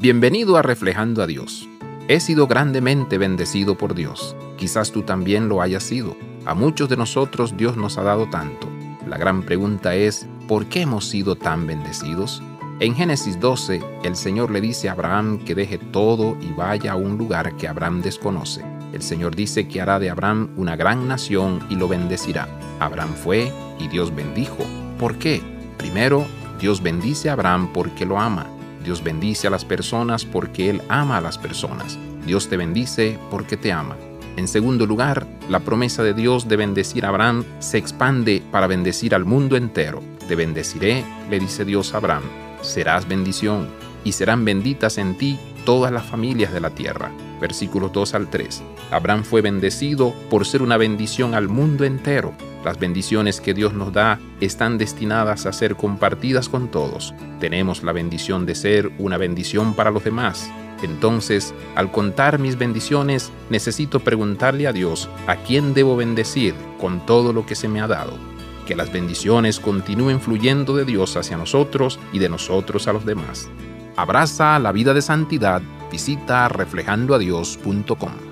Bienvenido a Reflejando a Dios. He sido grandemente bendecido por Dios. Quizás tú también lo hayas sido. A muchos de nosotros Dios nos ha dado tanto. La gran pregunta es, ¿por qué hemos sido tan bendecidos? En Génesis 12, el Señor le dice a Abraham que deje todo y vaya a un lugar que Abraham desconoce. El Señor dice que hará de Abraham una gran nación y lo bendecirá. Abraham fue y Dios bendijo. ¿Por qué? Primero, Dios bendice a Abraham porque lo ama. Dios bendice a las personas porque Él ama a las personas. Dios te bendice porque te ama. En segundo lugar, la promesa de Dios de bendecir a Abraham se expande para bendecir al mundo entero. Te bendeciré, le dice Dios a Abraham. Serás bendición y serán benditas en ti todas las familias de la tierra. Versículos 2 al 3. Abraham fue bendecido por ser una bendición al mundo entero. Las bendiciones que Dios nos da están destinadas a ser compartidas con todos. Tenemos la bendición de ser una bendición para los demás. Entonces, al contar mis bendiciones, necesito preguntarle a Dios a quién debo bendecir con todo lo que se me ha dado. Que las bendiciones continúen fluyendo de Dios hacia nosotros y de nosotros a los demás. Abraza la vida de santidad. Visita reflejandoadios.com.